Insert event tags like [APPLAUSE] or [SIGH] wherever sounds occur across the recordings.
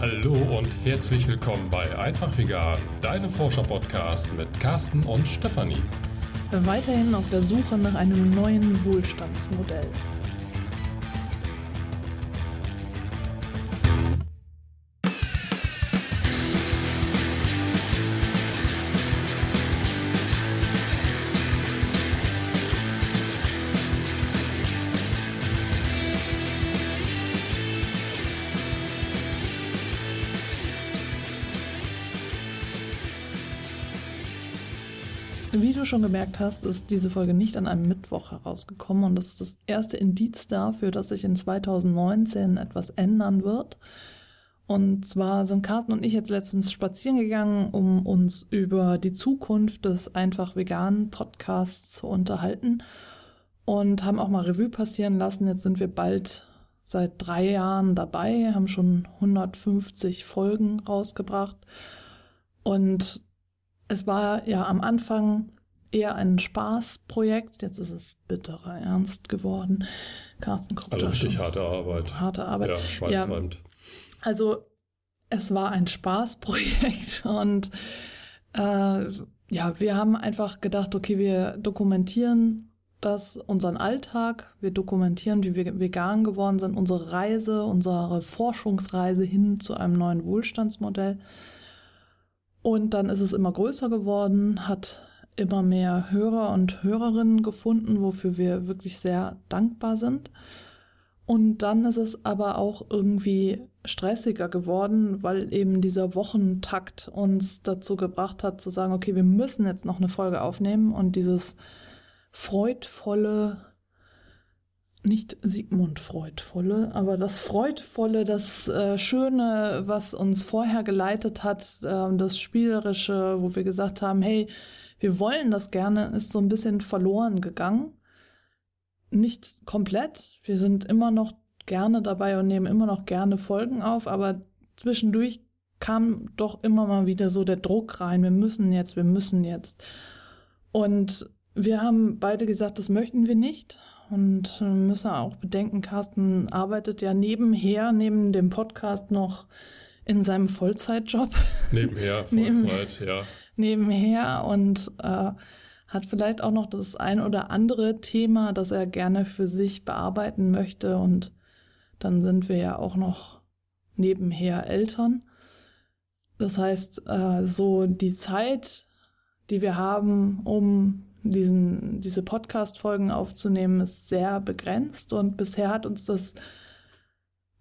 Hallo und herzlich willkommen bei Einfach Vegan, deinem Forscher-Podcast mit Carsten und Stefanie. Weiterhin auf der Suche nach einem neuen Wohlstandsmodell. Wie du schon gemerkt hast, ist diese Folge nicht an einem Mittwoch herausgekommen und das ist das erste Indiz dafür, dass sich in 2019 etwas ändern wird. Und zwar sind Carsten und ich jetzt letztens spazieren gegangen, um uns über die Zukunft des einfach veganen Podcasts zu unterhalten und haben auch mal Revue passieren lassen. Jetzt sind wir bald seit drei Jahren dabei, haben schon 150 Folgen rausgebracht und es war ja am Anfang eher ein Spaßprojekt. Jetzt ist es bitterer Ernst geworden. Carsten guckt Also richtig harte Arbeit. Harte Arbeit. Ja, schweißtreibend. Ja, also es war ein Spaßprojekt [LAUGHS] und äh, ja, wir haben einfach gedacht, okay, wir dokumentieren das, unseren Alltag, wir dokumentieren, wie wir vegan geworden sind, unsere Reise, unsere Forschungsreise hin zu einem neuen Wohlstandsmodell. Und dann ist es immer größer geworden, hat immer mehr Hörer und Hörerinnen gefunden, wofür wir wirklich sehr dankbar sind. Und dann ist es aber auch irgendwie stressiger geworden, weil eben dieser Wochentakt uns dazu gebracht hat zu sagen, okay, wir müssen jetzt noch eine Folge aufnehmen und dieses freudvolle nicht Sigmund Freudvolle, aber das Freudvolle, das äh, Schöne, was uns vorher geleitet hat, äh, das Spielerische, wo wir gesagt haben, hey, wir wollen das gerne, ist so ein bisschen verloren gegangen. Nicht komplett. Wir sind immer noch gerne dabei und nehmen immer noch gerne Folgen auf, aber zwischendurch kam doch immer mal wieder so der Druck rein. Wir müssen jetzt, wir müssen jetzt. Und wir haben beide gesagt, das möchten wir nicht und müssen auch bedenken, Carsten arbeitet ja nebenher, neben dem Podcast noch in seinem Vollzeitjob. Nebenher, [LAUGHS] Vollzeit, ja. Nebenher und äh, hat vielleicht auch noch das ein oder andere Thema, das er gerne für sich bearbeiten möchte. Und dann sind wir ja auch noch nebenher Eltern. Das heißt, äh, so die Zeit, die wir haben, um diesen, diese Podcast-Folgen aufzunehmen, ist sehr begrenzt und bisher hat uns das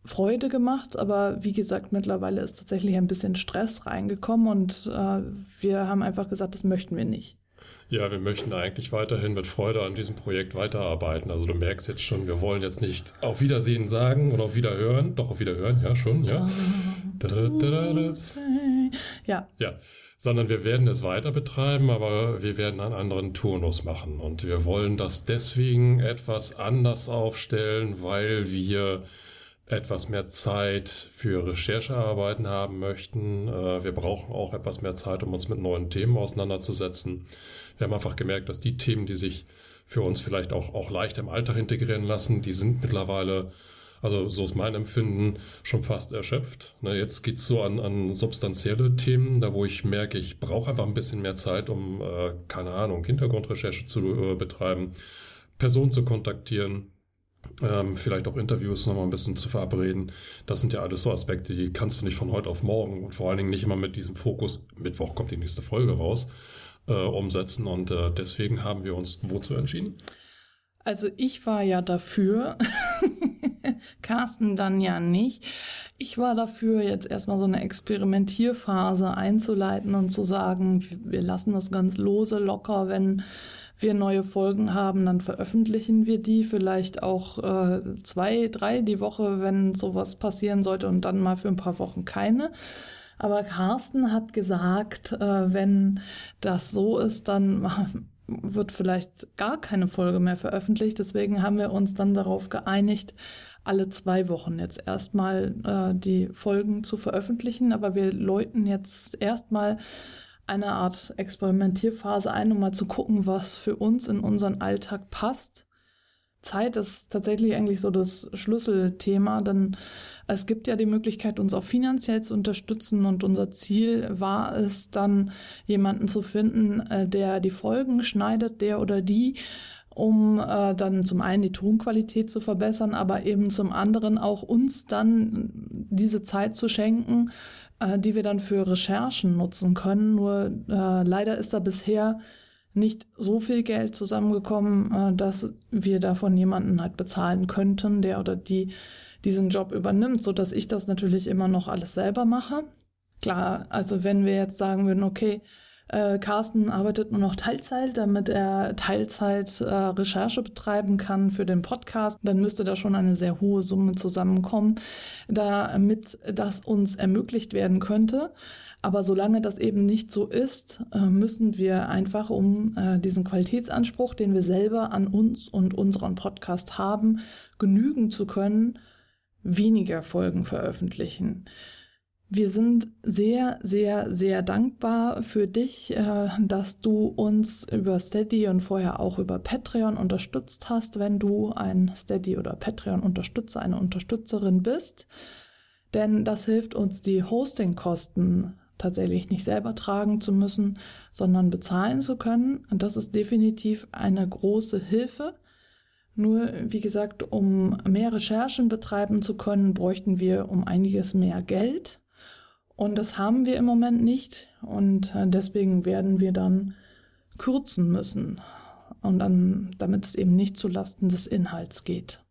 Freude gemacht, aber wie gesagt, mittlerweile ist tatsächlich ein bisschen Stress reingekommen und äh, wir haben einfach gesagt, das möchten wir nicht. Ja, wir möchten eigentlich weiterhin mit Freude an diesem Projekt weiterarbeiten. Also du merkst jetzt schon, wir wollen jetzt nicht auf Wiedersehen sagen oder auf Wiederhören. Doch, auf Wiederhören, ja, schon, ja. Da, da, da, ja. Ja sondern wir werden es weiter betreiben, aber wir werden einen anderen Turnus machen. Und wir wollen das deswegen etwas anders aufstellen, weil wir etwas mehr Zeit für Recherchearbeiten haben möchten. Äh, wir brauchen auch etwas mehr Zeit, um uns mit neuen Themen auseinanderzusetzen. Wir haben einfach gemerkt, dass die Themen, die sich für uns vielleicht auch, auch leicht im Alltag integrieren lassen, die sind mittlerweile also so ist mein Empfinden schon fast erschöpft. Na, jetzt geht's so an, an substanzielle Themen, da wo ich merke, ich brauche einfach ein bisschen mehr Zeit, um, äh, keine Ahnung, Hintergrundrecherche zu äh, betreiben, Personen zu kontaktieren, ähm, vielleicht auch Interviews nochmal ein bisschen zu verabreden. Das sind ja alles so Aspekte, die kannst du nicht von heute auf morgen und vor allen Dingen nicht immer mit diesem Fokus, Mittwoch kommt die nächste Folge raus, äh, umsetzen. Und äh, deswegen haben wir uns wozu entschieden? Also ich war ja dafür, [LAUGHS] [LAUGHS] Carsten dann ja nicht. Ich war dafür, jetzt erstmal so eine Experimentierphase einzuleiten und zu sagen, wir lassen das ganz lose, locker, wenn wir neue Folgen haben, dann veröffentlichen wir die vielleicht auch äh, zwei, drei die Woche, wenn sowas passieren sollte und dann mal für ein paar Wochen keine. Aber Carsten hat gesagt, äh, wenn das so ist, dann [LAUGHS] wird vielleicht gar keine Folge mehr veröffentlicht. Deswegen haben wir uns dann darauf geeinigt, alle zwei Wochen jetzt erstmal äh, die Folgen zu veröffentlichen. Aber wir läuten jetzt erstmal eine Art Experimentierphase ein, um mal zu gucken, was für uns in unseren Alltag passt. Zeit ist tatsächlich eigentlich so das Schlüsselthema, denn es gibt ja die Möglichkeit, uns auch finanziell zu unterstützen und unser Ziel war es dann, jemanden zu finden, äh, der die Folgen schneidet, der oder die, um äh, dann zum einen die Tonqualität zu verbessern, aber eben zum anderen auch uns dann diese Zeit zu schenken, äh, die wir dann für Recherchen nutzen können. Nur äh, leider ist da bisher nicht so viel Geld zusammengekommen, äh, dass wir davon jemanden halt bezahlen könnten, der oder die diesen Job übernimmt, so dass ich das natürlich immer noch alles selber mache. Klar, also wenn wir jetzt sagen würden, okay, äh, Carsten arbeitet nur noch Teilzeit, damit er Teilzeit äh, Recherche betreiben kann für den Podcast. Dann müsste da schon eine sehr hohe Summe zusammenkommen, damit das uns ermöglicht werden könnte. Aber solange das eben nicht so ist, äh, müssen wir einfach, um äh, diesen Qualitätsanspruch, den wir selber an uns und unseren Podcast haben, genügen zu können, weniger Folgen veröffentlichen. Wir sind sehr, sehr, sehr dankbar für dich, äh, dass du uns über Steady und vorher auch über Patreon unterstützt hast, wenn du ein Steady oder Patreon-Unterstützer, eine Unterstützerin bist. Denn das hilft uns, die Hostingkosten tatsächlich nicht selber tragen zu müssen, sondern bezahlen zu können. Und das ist definitiv eine große Hilfe. Nur, wie gesagt, um mehr Recherchen betreiben zu können, bräuchten wir um einiges mehr Geld. Und das haben wir im Moment nicht. Und äh, deswegen werden wir dann kürzen müssen. Und dann, damit es eben nicht zulasten des Inhalts geht.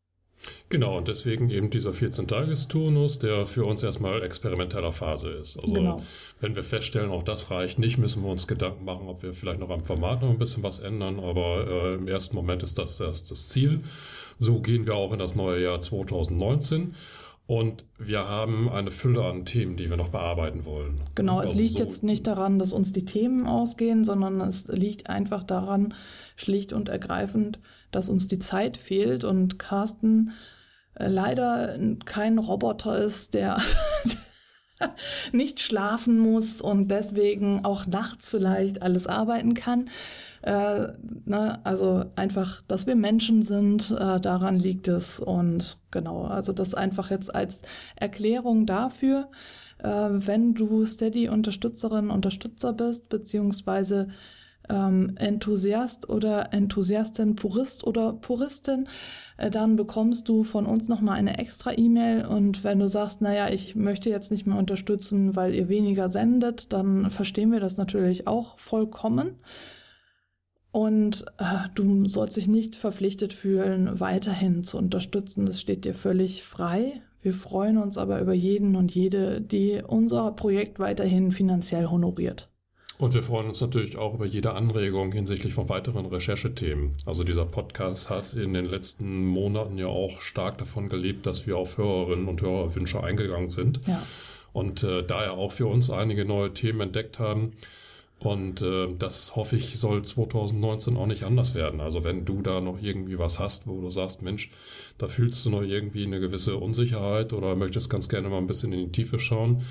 Genau, und deswegen eben dieser 14-Tages-Turnus, der für uns erstmal experimenteller Phase ist. Also genau. wenn wir feststellen, auch das reicht nicht, müssen wir uns Gedanken machen, ob wir vielleicht noch am Format noch ein bisschen was ändern. Aber äh, im ersten Moment ist das erst das Ziel. So gehen wir auch in das neue Jahr 2019. Und wir haben eine Fülle an Themen, die wir noch bearbeiten wollen. Genau, also es liegt so jetzt nicht daran, dass uns die Themen ausgehen, sondern es liegt einfach daran, schlicht und ergreifend, dass uns die Zeit fehlt und Carsten äh, leider kein Roboter ist, der [LAUGHS] [LAUGHS] nicht schlafen muss und deswegen auch nachts vielleicht alles arbeiten kann. Äh, ne, also einfach, dass wir Menschen sind, äh, daran liegt es. Und genau, also das einfach jetzt als Erklärung dafür, äh, wenn du Steady-Unterstützerin, Unterstützer bist, beziehungsweise ähm, Enthusiast oder Enthusiastin, Purist oder Puristin, äh, dann bekommst du von uns nochmal eine extra E-Mail und wenn du sagst, naja, ich möchte jetzt nicht mehr unterstützen, weil ihr weniger sendet, dann verstehen wir das natürlich auch vollkommen. Und äh, du sollst dich nicht verpflichtet fühlen, weiterhin zu unterstützen. Das steht dir völlig frei. Wir freuen uns aber über jeden und jede, die unser Projekt weiterhin finanziell honoriert. Und wir freuen uns natürlich auch über jede Anregung hinsichtlich von weiteren Recherchethemen. Also dieser Podcast hat in den letzten Monaten ja auch stark davon gelebt, dass wir auf Hörerinnen und Hörerwünsche eingegangen sind. Ja. Und äh, daher auch für uns einige neue Themen entdeckt haben. Und äh, das hoffe ich, soll 2019 auch nicht anders werden. Also wenn du da noch irgendwie was hast, wo du sagst, Mensch, da fühlst du noch irgendwie eine gewisse Unsicherheit oder möchtest ganz gerne mal ein bisschen in die Tiefe schauen,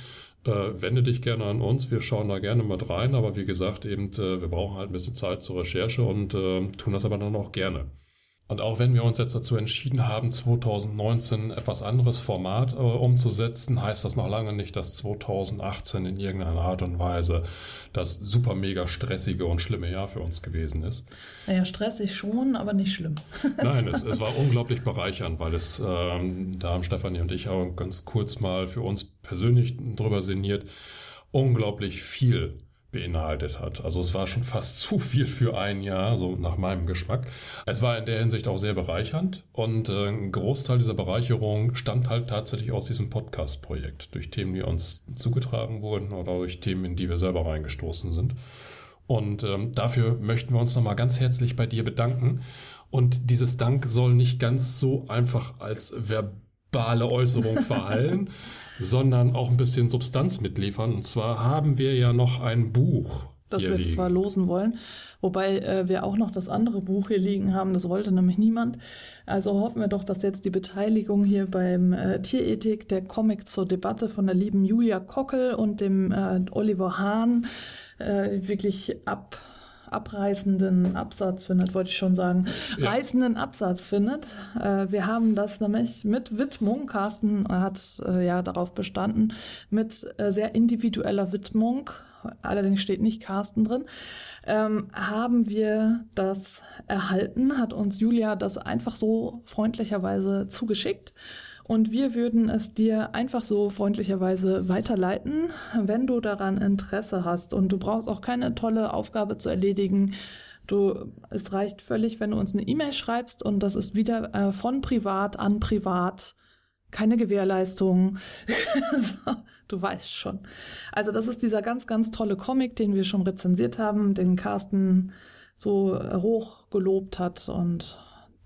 wende dich gerne an uns. Wir schauen da gerne mit rein. Aber wie gesagt, eben, äh, wir brauchen halt ein bisschen Zeit zur Recherche und äh, tun das aber dann auch gerne. Und auch wenn wir uns jetzt dazu entschieden haben, 2019 etwas anderes Format äh, umzusetzen, heißt das noch lange nicht, dass 2018 in irgendeiner Art und Weise das super mega stressige und schlimme Jahr für uns gewesen ist. Naja, stressig schon, aber nicht schlimm. [LAUGHS] Nein, es, es, war unglaublich bereichernd, weil es, ähm, da haben Stefanie und ich auch ganz kurz mal für uns persönlich drüber sinniert, unglaublich viel beinhaltet hat. Also es war schon fast zu viel für ein Jahr, so nach meinem Geschmack. Es war in der Hinsicht auch sehr bereichernd und äh, ein Großteil dieser Bereicherung stammt halt tatsächlich aus diesem Podcast-Projekt, durch Themen, die uns zugetragen wurden oder durch Themen, in die wir selber reingestoßen sind. Und ähm, dafür möchten wir uns nochmal ganz herzlich bei dir bedanken. Und dieses Dank soll nicht ganz so einfach als verbale Äußerung verhallen, [LAUGHS] sondern auch ein bisschen Substanz mitliefern. Und zwar haben wir ja noch ein Buch. Das wir liegen. verlosen wollen. Wobei äh, wir auch noch das andere Buch hier liegen haben. Das wollte nämlich niemand. Also hoffen wir doch, dass jetzt die Beteiligung hier beim äh, Tierethik, der Comic zur Debatte von der lieben Julia Kockel und dem äh, Oliver Hahn äh, wirklich ab abreißenden Absatz findet, wollte ich schon sagen, ja. reißenden Absatz findet. Äh, wir haben das nämlich mit Widmung, Carsten hat äh, ja darauf bestanden, mit äh, sehr individueller Widmung, allerdings steht nicht Carsten drin, ähm, haben wir das erhalten, hat uns Julia das einfach so freundlicherweise zugeschickt. Und wir würden es dir einfach so freundlicherweise weiterleiten, wenn du daran Interesse hast. Und du brauchst auch keine tolle Aufgabe zu erledigen. Du, es reicht völlig, wenn du uns eine E-Mail schreibst und das ist wieder äh, von privat an privat. Keine Gewährleistung. [LAUGHS] so, du weißt schon. Also das ist dieser ganz, ganz tolle Comic, den wir schon rezensiert haben, den Carsten so hoch gelobt hat und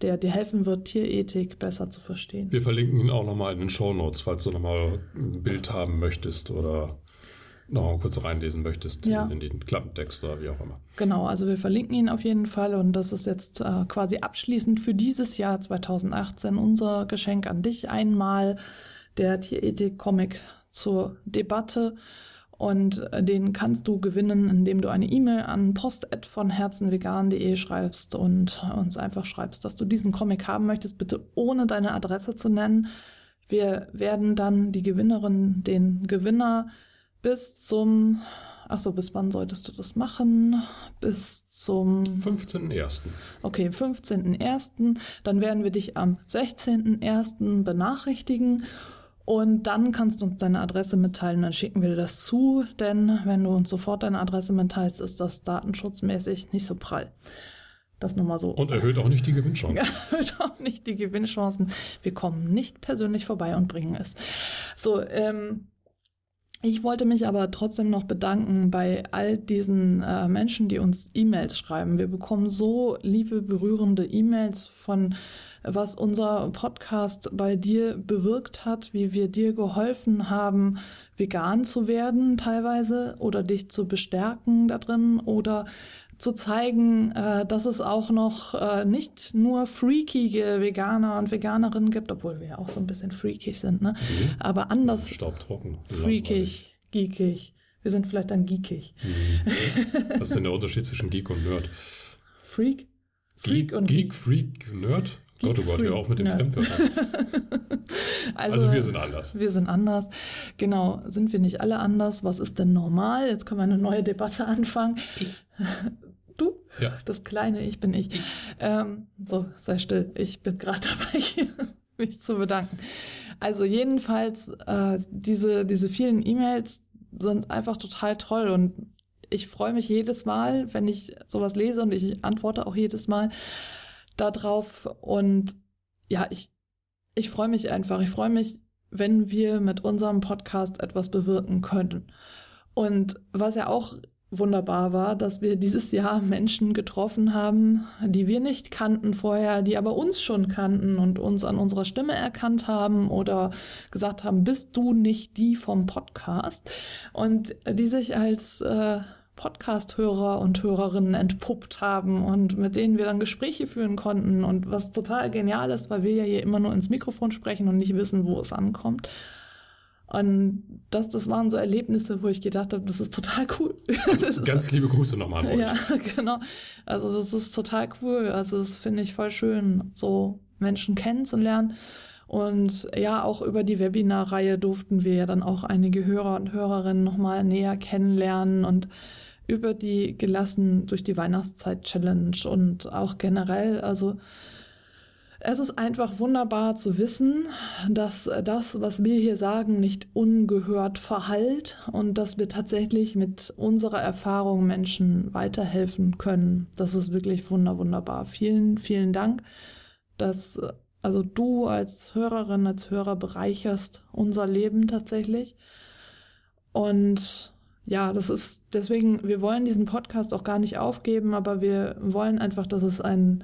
der dir helfen wird, Tierethik besser zu verstehen. Wir verlinken ihn auch nochmal in den Show Notes, falls du nochmal ein Bild haben möchtest oder noch kurz reinlesen möchtest ja. in, in, den Klappentext oder wie auch immer. Genau, also wir verlinken ihn auf jeden Fall und das ist jetzt äh, quasi abschließend für dieses Jahr 2018 unser Geschenk an dich einmal der Tierethik-Comic zur Debatte. Und äh, den kannst du gewinnen, indem du eine E-Mail an post@ von herzenvegan.de schreibst und uns einfach schreibst, dass du diesen Comic haben möchtest, bitte ohne deine Adresse zu nennen. Wir werden dann die Gewinnerin, den Gewinner bis zum, ach so, bis wann solltest du das machen? Bis zum 15.01. Okay, 15.01. Dann werden wir dich am 16.01. benachrichtigen und dann kannst du uns deine Adresse mitteilen, dann schicken wir dir das zu, denn wenn du uns sofort deine Adresse mitteilst, ist das datenschutzmäßig nicht so prall. Das nur mal so. Und erhöht auch nicht die Gewinnchancen. [LAUGHS] erhöht auch nicht die Gewinnchancen. Wir kommen nicht persönlich vorbei und bringen es. So, ähm, ich wollte mich aber trotzdem noch bedanken bei all diesen äh, Menschen, die uns E-Mails schreiben. Wir bekommen so liebe, berührende E-Mails von was unser Podcast bei dir bewirkt hat, wie wir dir geholfen haben, vegan zu werden teilweise oder dich zu bestärken da drin oder zu zeigen, äh, dass es auch noch äh, nicht nur freakige Veganer und Veganerinnen gibt, obwohl wir ja auch so ein bisschen freakig sind, ne? Mhm. Aber anders. Staubtrocken. Freakig, geekig. Wir sind vielleicht dann geekig. Mhm. [LAUGHS] Was ist denn der Unterschied zwischen Geek und Nerd? Freak? Freak Geek, und Geek, Freak, Nerd? Gott, oh Gott, hör auf mit den Fremdwörtern. [LAUGHS] also, also, wir sind anders. Wir sind anders. Genau, sind wir nicht alle anders? Was ist denn normal? Jetzt können wir eine neue Debatte anfangen. Ich. [LAUGHS] Du? Ja. Das kleine Ich bin ich. ich. Ähm, so, sei still. Ich bin gerade [LAUGHS] dabei, mich zu bedanken. Also jedenfalls, äh, diese, diese vielen E-Mails sind einfach total toll und ich freue mich jedes Mal, wenn ich sowas lese und ich antworte auch jedes Mal darauf. Und ja, ich, ich freue mich einfach. Ich freue mich, wenn wir mit unserem Podcast etwas bewirken können. Und was ja auch wunderbar war, dass wir dieses Jahr Menschen getroffen haben, die wir nicht kannten vorher, die aber uns schon kannten und uns an unserer Stimme erkannt haben oder gesagt haben, bist du nicht die vom Podcast? Und die sich als äh, Podcast-Hörer und Hörerinnen entpuppt haben und mit denen wir dann Gespräche führen konnten und was total genial ist, weil wir ja hier immer nur ins Mikrofon sprechen und nicht wissen, wo es ankommt. Und das, das waren so Erlebnisse, wo ich gedacht habe, das ist total cool. [LAUGHS] Also ganz liebe Grüße nochmal an euch. Ja, [LAUGHS] genau. Also das ist total cool. Also das finde ich voll schön, so Menschen kennenzulernen. Und ja, auch über die Webinarreihe durften wir ja dann auch einige Hörer und Hörerinnen nochmal näher kennenlernen und über die gelassen durch die Weihnachtszeit Challenge und auch generell. Also es ist einfach wunderbar zu wissen, dass das, was wir hier sagen, nicht ungehört verhallt und dass wir tatsächlich mit unserer Erfahrung Menschen weiterhelfen können. Das ist wirklich wunder, wunderbar. Vielen, vielen Dank, dass also du als Hörerin, als Hörer bereicherst unser Leben tatsächlich. Und ja, das ist deswegen, wir wollen diesen Podcast auch gar nicht aufgeben, aber wir wollen einfach, dass es ein,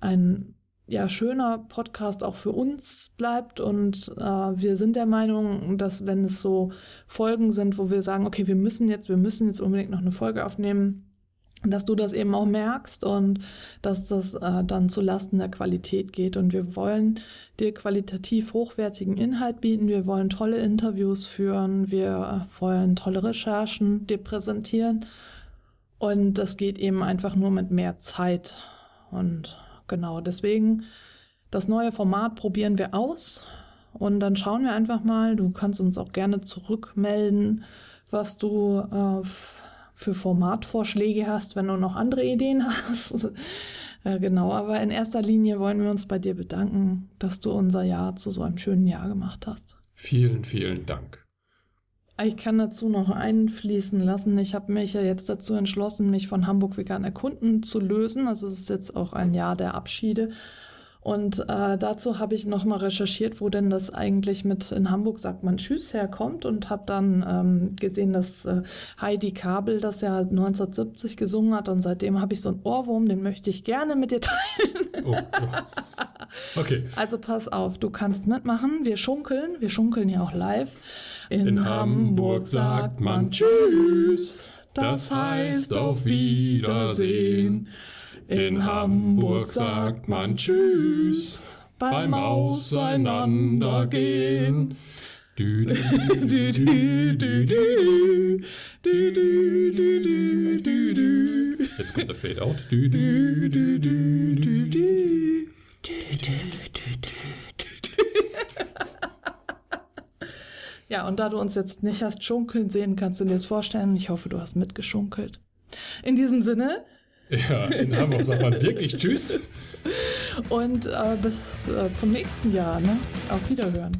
ein ja, schöner Podcast auch für uns bleibt. Und äh, wir sind der Meinung, dass wenn es so Folgen sind, wo wir sagen, okay, wir müssen jetzt, wir müssen jetzt unbedingt noch eine Folge aufnehmen, dass du das eben auch merkst und dass das äh, dann zu Lasten der Qualität geht. Und wir wollen dir qualitativ hochwertigen Inhalt bieten. Wir wollen tolle Interviews führen. Wir wollen tolle Recherchen dir präsentieren. Und das geht eben einfach nur mit mehr Zeit. Und genau deswegen, das neue Format probieren wir aus. Und dann schauen wir einfach mal. Du kannst uns auch gerne zurückmelden, was du äh, für Formatvorschläge hast, wenn du noch andere Ideen [LAUGHS] hast. äh, genau, aber in erster Linie wollen wir uns bei dir bedanken, dass du unser Jahr zu so einem schönen Jahr gemacht hast. Vielen, vielen Dank. Ich kann dazu noch einfließen lassen. Ich habe mich ja jetzt dazu entschlossen, mich von Hamburg Vegan Erkunden zu lösen. Also es ist jetzt auch ein Jahr der Abschiede. Und äh, dazu habe ich nochmal recherchiert, wo denn das eigentlich mit in Hamburg sagt man Tschüss herkommt und habe dann ähm, gesehen, dass äh, Heidi Kabel das ja 1970 gesungen hat und seitdem habe ich so einen Ohrwurm, den möchte ich gerne mit dir teilen. Oh, oh. Okay. Also pass auf, du kannst mitmachen. Wir schunkeln, wir schunkeln ja auch live. In, In Hamburg sagt man Tschüss, das heißt auf Wiedersehen. In Hamburg sagt man Tschüss beim Auseinandergehen. Jetzt kommt der Fade Out. Ja, und da du uns jetzt nicht hast schunkeln sehen, kannst du dir das vorstellen. Ich hoffe, du hast mitgeschunkelt. In diesem Sinne. Ja, in Hamburg sagt man wirklich Tschüss. Und äh, bis äh, zum nächsten Jahr. Ne? Auf Wiederhören.